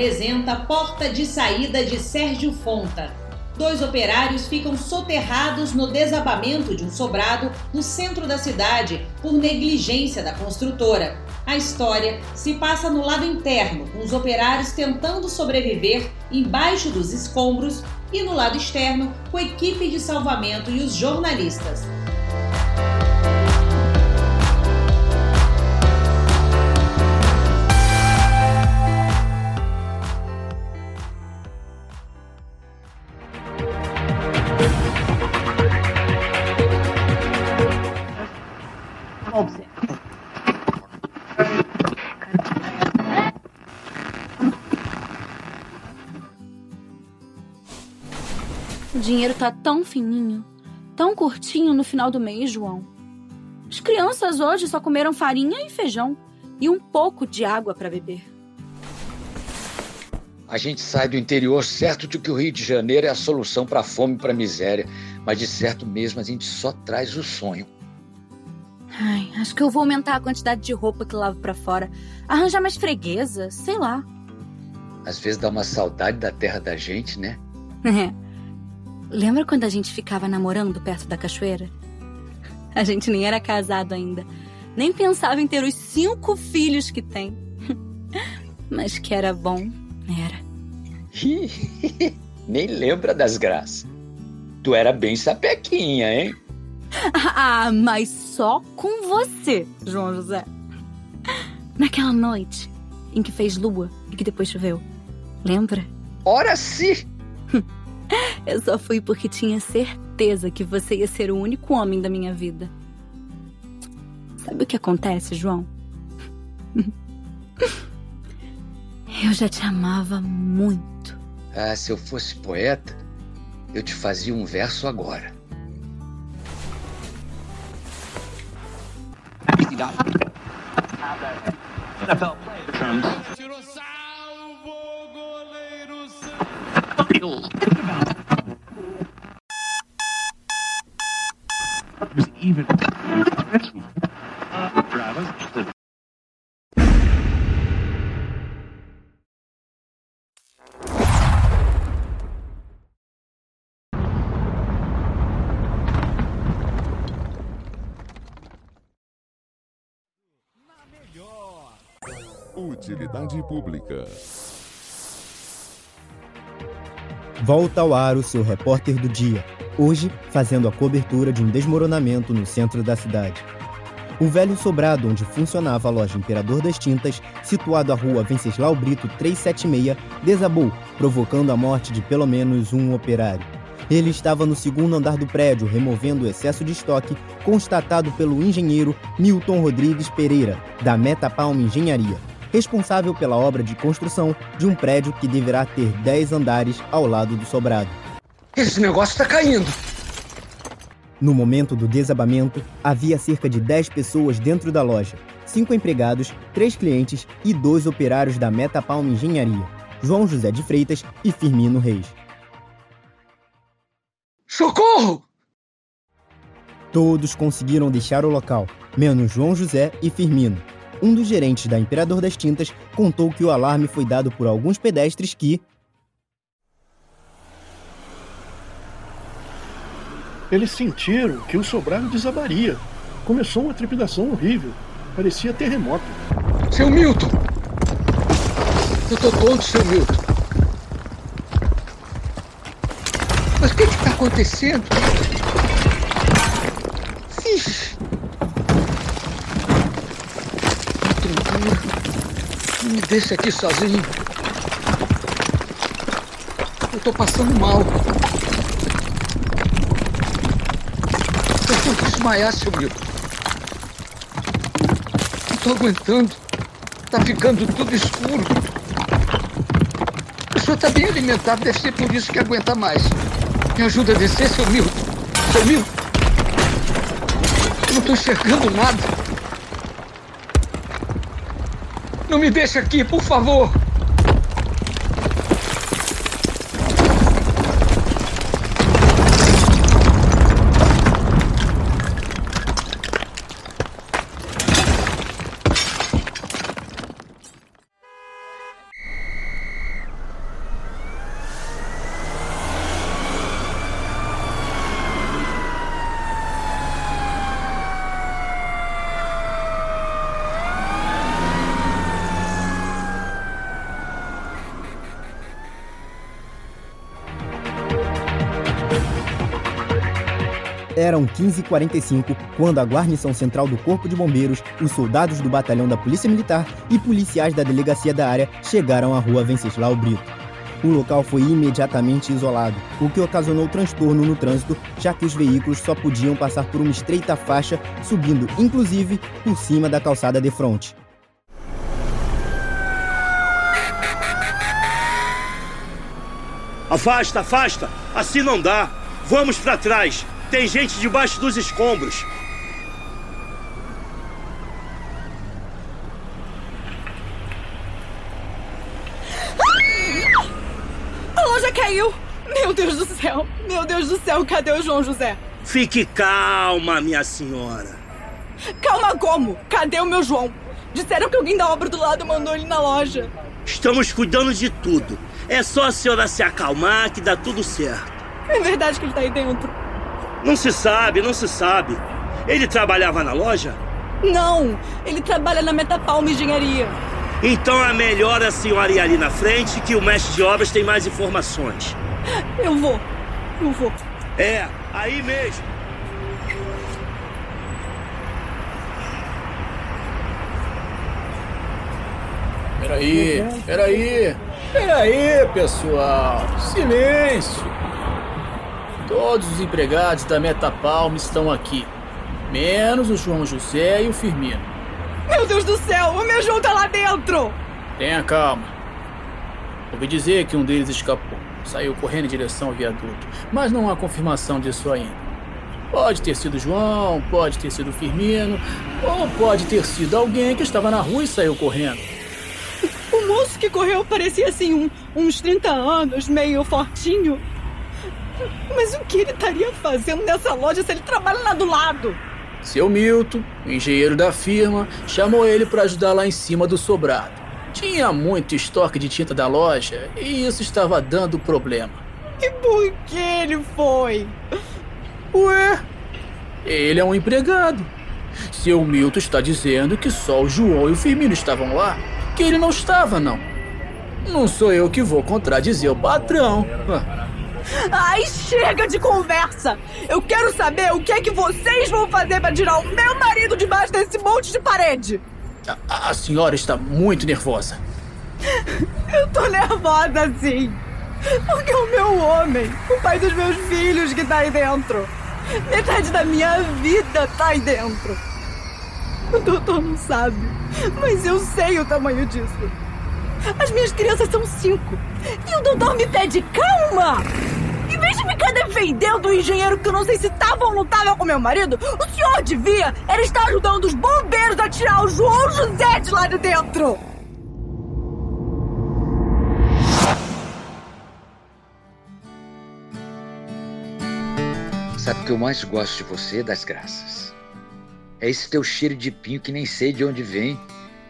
apresenta Porta de Saída de Sérgio Fonta. Dois operários ficam soterrados no desabamento de um sobrado no centro da cidade por negligência da construtora. A história se passa no lado interno, com os operários tentando sobreviver embaixo dos escombros, e no lado externo, com a equipe de salvamento e os jornalistas. Tá tão fininho, tão curtinho no final do mês, João. As crianças hoje só comeram farinha e feijão e um pouco de água para beber. A gente sai do interior certo de que o Rio de Janeiro é a solução para a fome e para a miséria, mas de certo mesmo a gente só traz o sonho. Ai, acho que eu vou aumentar a quantidade de roupa que lavo para fora, arranjar mais freguesa, sei lá. Às vezes dá uma saudade da terra da gente, né? Lembra quando a gente ficava namorando perto da cachoeira? A gente nem era casado ainda. Nem pensava em ter os cinco filhos que tem. Mas que era bom, era. Nem lembra das graças. Tu era bem sapequinha, hein? Ah, mas só com você, João José. Naquela noite em que fez lua e que depois choveu. Lembra? Ora sim! Eu só fui porque tinha certeza que você ia ser o único homem da minha vida. Sabe o que acontece, João? Eu já te amava muito. Ah, se eu fosse poeta, eu te fazia um verso agora. Tirou salvo, goleiro even Utilidade pública. Volta ao ar o seu repórter do dia, hoje fazendo a cobertura de um desmoronamento no centro da cidade. O velho sobrado onde funcionava a loja Imperador das Tintas, situado à rua Venceslau Brito 376, desabou, provocando a morte de pelo menos um operário. Ele estava no segundo andar do prédio, removendo o excesso de estoque constatado pelo engenheiro Milton Rodrigues Pereira, da Metapalm Engenharia, responsável pela obra de construção de um prédio que deverá ter 10 andares ao lado do sobrado. Esse negócio tá caindo. No momento do desabamento, havia cerca de 10 pessoas dentro da loja, cinco empregados, três clientes e dois operários da Metapalm Engenharia, João José de Freitas e Firmino Reis. Socorro! Todos conseguiram deixar o local, menos João José e Firmino. Um dos gerentes da Imperador das Tintas contou que o alarme foi dado por alguns pedestres que, Eles sentiram que o sobrado desabaria. Começou uma trepidação horrível. Parecia terremoto. Seu Milton! Eu tô tonto, seu Milton. Mas o que que tá acontecendo? Tranquilo. Não me deixa aqui sozinho. Eu tô passando mal. Eu vou desmaiar, seu Milton. Não tô aguentando. Tá ficando tudo escuro. O senhor tá bem alimentado, deve ser por isso que aguenta mais. Me ajuda a descer, seu Milton. Seu Milton. Eu não tô enxergando nada. Não me deixe aqui, por favor. Eram 15h45 quando a guarnição central do Corpo de Bombeiros, os soldados do batalhão da Polícia Militar e policiais da delegacia da área chegaram à rua Venceslau Brito. O local foi imediatamente isolado, o que ocasionou transtorno no trânsito, já que os veículos só podiam passar por uma estreita faixa, subindo inclusive por cima da calçada de fronte. Afasta, afasta! Assim não dá! Vamos para trás! Tem gente debaixo dos escombros! A loja caiu! Meu Deus do céu! Meu Deus do céu, cadê o João José? Fique calma, minha senhora. Calma como? Cadê o meu João? Disseram que alguém da obra do lado mandou ele na loja. Estamos cuidando de tudo. É só a senhora se acalmar que dá tudo certo. É verdade que ele tá aí dentro. Não se sabe, não se sabe. Ele trabalhava na loja? Não, ele trabalha na Metapalma Engenharia. Então é melhor a senhora ir ali na frente que o mestre de obras tem mais informações. Eu vou, eu vou. É, aí mesmo. Peraí, peraí, peraí, pessoal. Silêncio. Todos os empregados da Metapalma estão aqui, menos o João José e o Firmino. Meu Deus do céu, o meu João tá lá dentro! Tenha calma. Ouvi dizer que um deles escapou. Saiu correndo em direção ao viaduto, mas não há confirmação disso ainda. Pode ter sido João, pode ter sido Firmino, ou pode ter sido alguém que estava na rua e saiu correndo. O moço que correu parecia assim, um, uns 30 anos, meio fortinho. Mas o que ele estaria fazendo nessa loja se ele trabalha lá do lado? Seu Milton, o engenheiro da firma, chamou ele para ajudar lá em cima do sobrado. Tinha muito estoque de tinta da loja e isso estava dando problema. E por que ele foi? Ué, ele é um empregado. Seu Milton está dizendo que só o João e o Firmino estavam lá, que ele não estava, não. Não sou eu que vou contradizer o patrão. Ai, chega de conversa! Eu quero saber o que é que vocês vão fazer para tirar o meu marido debaixo desse monte de parede! A, a senhora está muito nervosa. Eu tô nervosa, sim. Porque o meu homem, o pai dos meus filhos que tá aí dentro. Metade da minha vida tá aí dentro. O doutor não sabe, mas eu sei o tamanho disso. As minhas crianças são cinco. E o doutor me pede calma! Em vez de ficar defendendo o engenheiro que eu não sei se estava ou não estava com meu marido, o senhor devia era estar ajudando os bombeiros a tirar o João José de lá de dentro! Sabe o que eu mais gosto de você, das graças? É esse teu cheiro de pinho que nem sei de onde vem,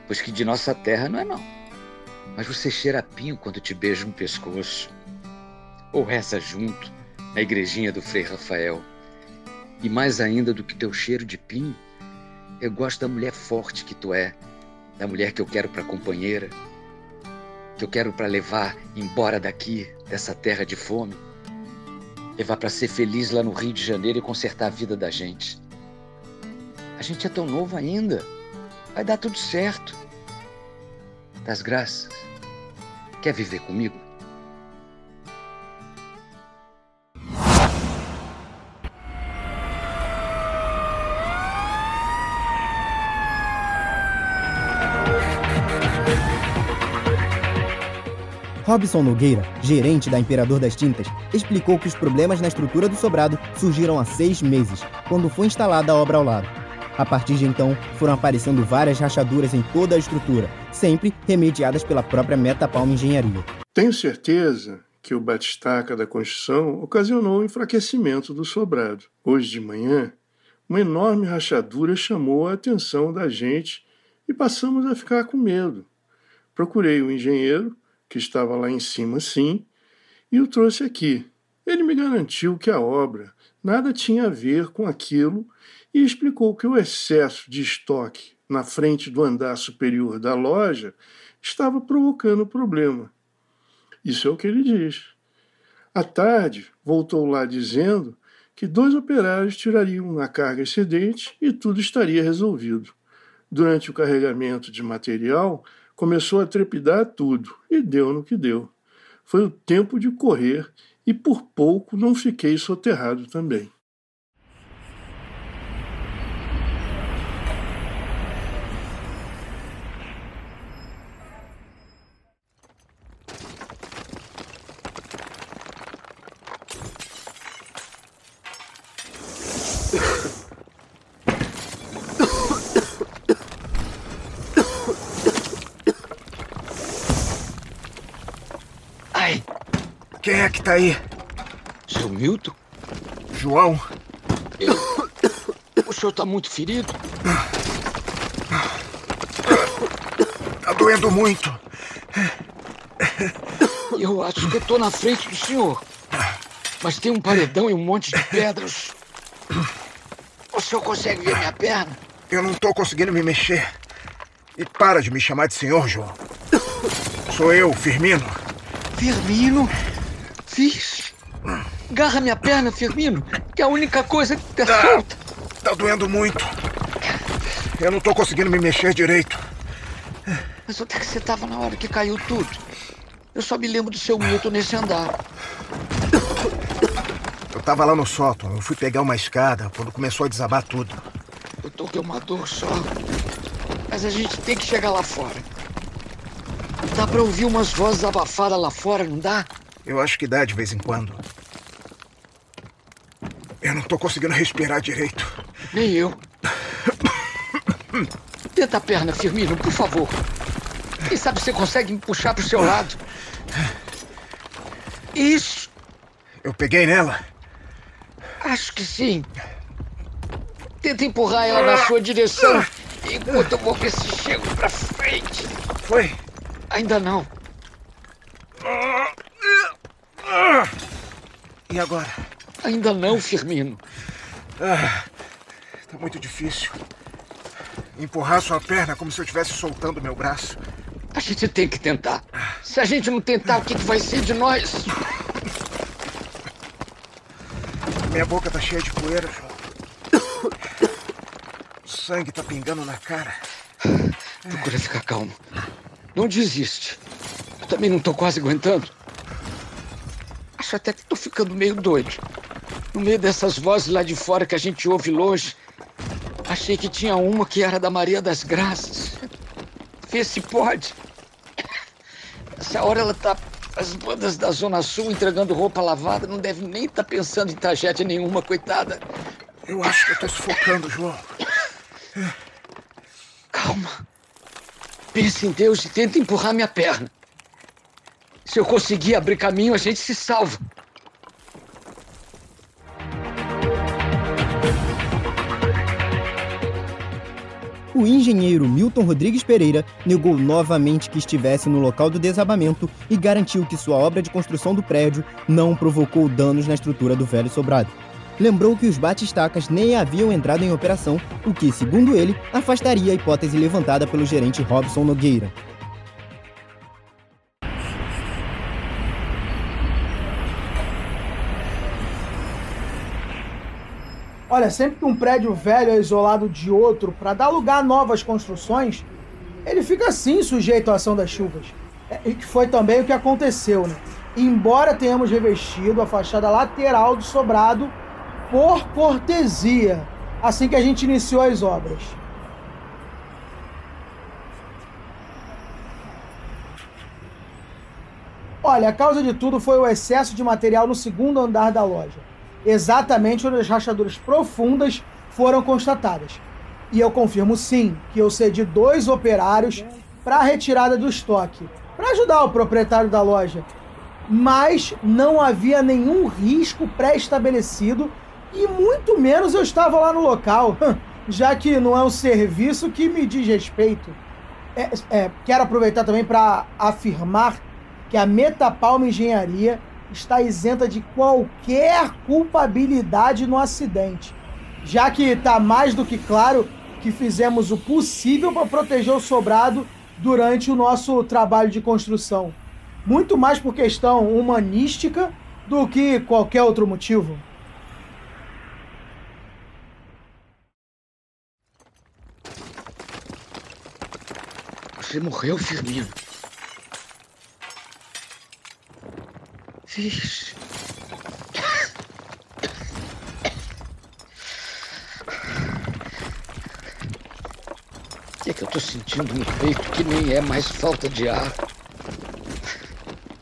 pois que de nossa terra não é não. Mas você cheira a pinho quando te beijo no pescoço. Ou reza junto, na igrejinha do Frei Rafael. E mais ainda do que teu cheiro de pinho, eu gosto da mulher forte que tu é, da mulher que eu quero para companheira, que eu quero para levar embora daqui, dessa terra de fome, levar para ser feliz lá no Rio de Janeiro e consertar a vida da gente. A gente é tão novo ainda. Vai dar tudo certo. Das graças. Quer viver comigo? Robson Nogueira, gerente da Imperador das Tintas, explicou que os problemas na estrutura do sobrado surgiram há seis meses, quando foi instalada a obra ao lado. A partir de então, foram aparecendo várias rachaduras em toda a estrutura, sempre remediadas pela própria Metapalma Engenharia. Tenho certeza que o batistaca da construção ocasionou o enfraquecimento do sobrado. Hoje de manhã, uma enorme rachadura chamou a atenção da gente e passamos a ficar com medo. Procurei o engenheiro, que estava lá em cima sim, e o trouxe aqui. Ele me garantiu que a obra nada tinha a ver com aquilo e explicou que o excesso de estoque na frente do andar superior da loja estava provocando problema. Isso é o que ele diz. À tarde, voltou lá dizendo que dois operários tirariam a carga excedente e tudo estaria resolvido. Durante o carregamento de material, começou a trepidar tudo e deu no que deu. Foi o tempo de correr e por pouco não fiquei soterrado também. Quem é que tá aí? Seu Milton? João? Eu... O senhor tá muito ferido? Tá doendo muito. Eu acho que eu tô na frente do senhor. Mas tem um paredão e um monte de pedras. O senhor consegue ver minha perna? Eu não tô conseguindo me mexer. E para de me chamar de senhor, João. Sou eu, Firmino. Firmino? Fiz. Garra minha perna, Firmino, que é a única coisa que tá, tá solta. Tá doendo muito. Eu não tô conseguindo me mexer direito. Mas onde é que você tava na hora que caiu tudo? Eu só me lembro do seu Milton nesse andar. Eu tava lá no sótão. Eu fui pegar uma escada quando começou a desabar tudo. Eu tô com uma dor só. Mas a gente tem que chegar lá fora. Dá pra ouvir umas vozes abafadas lá fora, não dá? Eu acho que dá de vez em quando. Eu não tô conseguindo respirar direito. Nem eu. Tenta a perna, Firmino, por favor. Quem sabe você consegue me puxar pro seu lado? Isso. Eu peguei nela? Acho que sim. Tenta empurrar ela na sua direção enquanto eu vou ver se chego pra frente. Foi? Ainda não. E agora? Ainda não, Firmino. Ah, tá muito difícil. Empurrar sua perna como se eu estivesse soltando meu braço. A gente tem que tentar. Se a gente não tentar, o que, que vai ser de nós? Minha boca tá cheia de poeira, João. O sangue tá pingando na cara. Procura ficar calmo. Não desiste. Eu também não tô quase aguentando. Acho até que tô ficando meio doido. No meio dessas vozes lá de fora que a gente ouve longe, achei que tinha uma que era da Maria das Graças. Vê se pode. Essa hora ela tá. As bandas da Zona Sul entregando roupa lavada, não deve nem estar tá pensando em tragédia nenhuma, coitada. Eu acho que eu tô sufocando, João. Calma. Pense em Deus e tenta empurrar minha perna. Se eu conseguir abrir caminho, a gente se salva. O engenheiro Milton Rodrigues Pereira negou novamente que estivesse no local do desabamento e garantiu que sua obra de construção do prédio não provocou danos na estrutura do velho sobrado. Lembrou que os batistacas nem haviam entrado em operação, o que, segundo ele, afastaria a hipótese levantada pelo gerente Robson Nogueira. Olha, sempre que um prédio velho é isolado de outro para dar lugar a novas construções, ele fica assim sujeito à ação das chuvas. É, e que foi também o que aconteceu, né? Embora tenhamos revestido a fachada lateral do sobrado por cortesia, assim que a gente iniciou as obras. Olha, a causa de tudo foi o excesso de material no segundo andar da loja exatamente onde as rachaduras profundas foram constatadas. E eu confirmo sim que eu cedi dois operários para a retirada do estoque, para ajudar o proprietário da loja. Mas não havia nenhum risco pré-estabelecido e muito menos eu estava lá no local, já que não é um serviço que me diz respeito. É, é, quero aproveitar também para afirmar que a Metapalma Engenharia está isenta de qualquer culpabilidade no acidente, já que está mais do que claro que fizemos o possível para proteger o sobrado durante o nosso trabalho de construção, muito mais por questão humanística do que qualquer outro motivo. Você morreu, Firmino. Vixe. É que eu tô sentindo no peito que nem é mais falta de ar?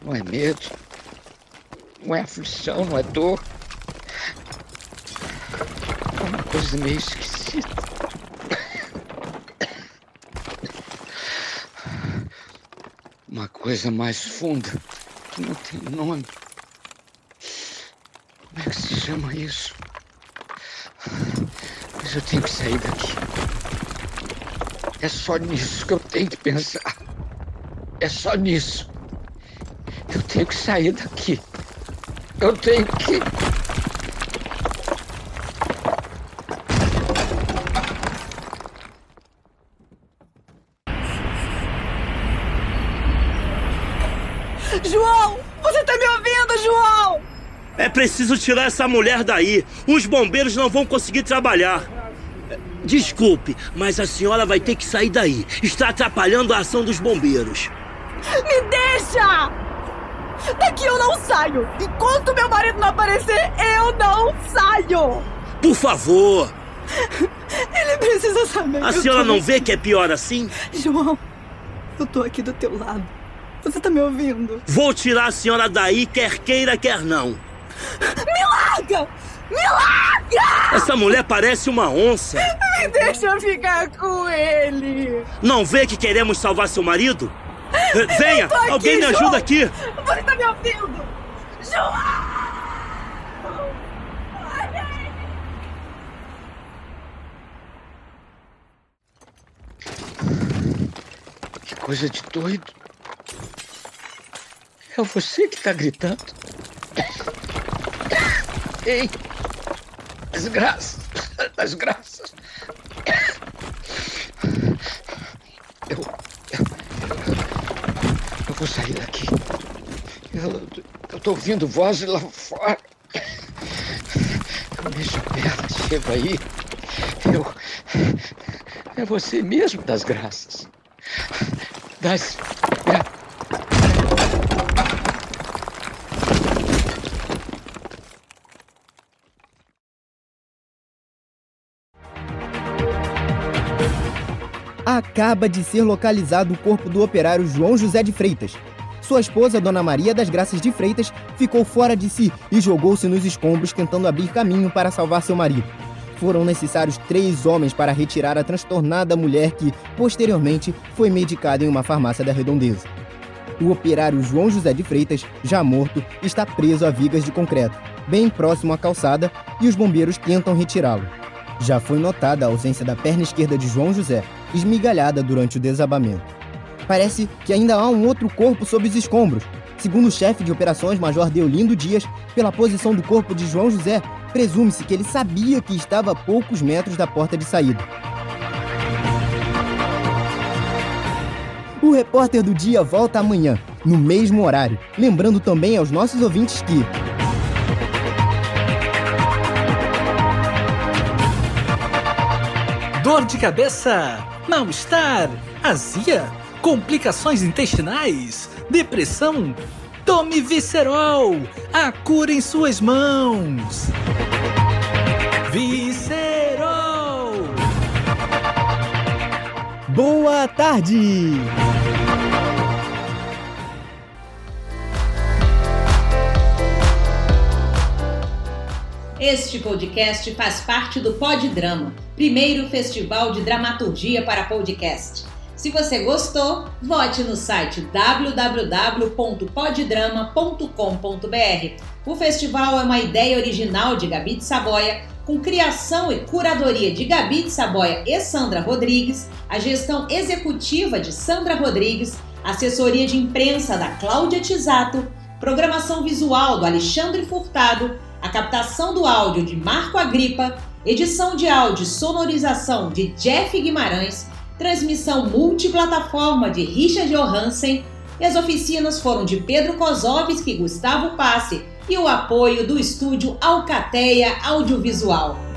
Não é medo, não é aflição, não é dor. É uma coisa meio esquisita. Uma coisa mais funda que não tem nome. Como é que se chama isso? Mas eu tenho que sair daqui. É só nisso que eu tenho que pensar. É só nisso. Eu tenho que sair daqui. Eu tenho que. João! Você tá me ouvindo, João? É preciso tirar essa mulher daí. Os bombeiros não vão conseguir trabalhar. Desculpe, mas a senhora vai ter que sair daí. Está atrapalhando a ação dos bombeiros. Me deixa! Daqui eu não saio! Enquanto meu marido não aparecer, eu não saio! Por favor! Ele precisa saber. A senhora não aqui. vê que é pior assim? João, eu tô aqui do teu lado. Você tá me ouvindo? Vou tirar a senhora daí, quer queira, quer não. Me larga! Me larga! Essa mulher parece uma onça. Me deixa ficar com ele! Não vê que queremos salvar seu marido? Venha! Aqui, Alguém me João! ajuda aqui! Você tá me ouvindo? João! Que coisa de doido. É você que tá gritando. Ei! As graças! Eu. Eu, eu vou sair daqui. Eu, eu tô ouvindo vozes lá fora. Eu mexo a perna, chego aí. Eu. É você mesmo das graças. Das. Acaba de ser localizado o corpo do operário João José de Freitas. Sua esposa, Dona Maria das Graças de Freitas, ficou fora de si e jogou-se nos escombros tentando abrir caminho para salvar seu marido. Foram necessários três homens para retirar a transtornada mulher que, posteriormente, foi medicada em uma farmácia da redondeza. O operário João José de Freitas, já morto, está preso a vigas de concreto, bem próximo à calçada, e os bombeiros tentam retirá-lo. Já foi notada a ausência da perna esquerda de João José, esmigalhada durante o desabamento. Parece que ainda há um outro corpo sob os escombros. Segundo o chefe de operações, Major Deolindo Dias, pela posição do corpo de João José, presume-se que ele sabia que estava a poucos metros da porta de saída. O repórter do dia volta amanhã, no mesmo horário. Lembrando também aos nossos ouvintes que. Dor de cabeça, mal-estar, azia, complicações intestinais, depressão. Tome Viscerol, a cura em suas mãos. Viscerol! Boa tarde! Este podcast faz parte do Pod Drama, primeiro festival de dramaturgia para podcast. Se você gostou, vote no site www.poddrama.com.br. O festival é uma ideia original de Gabi de Saboia, com criação e curadoria de Gabi de Saboia e Sandra Rodrigues, a gestão executiva de Sandra Rodrigues, assessoria de imprensa da Cláudia Tisato, programação visual do Alexandre Furtado, a captação do áudio de Marco Agripa, edição de áudio e sonorização de Jeff Guimarães, transmissão multiplataforma de Richard Johansen e as oficinas foram de Pedro Kozovski e Gustavo Passe e o apoio do estúdio Alcateia Audiovisual.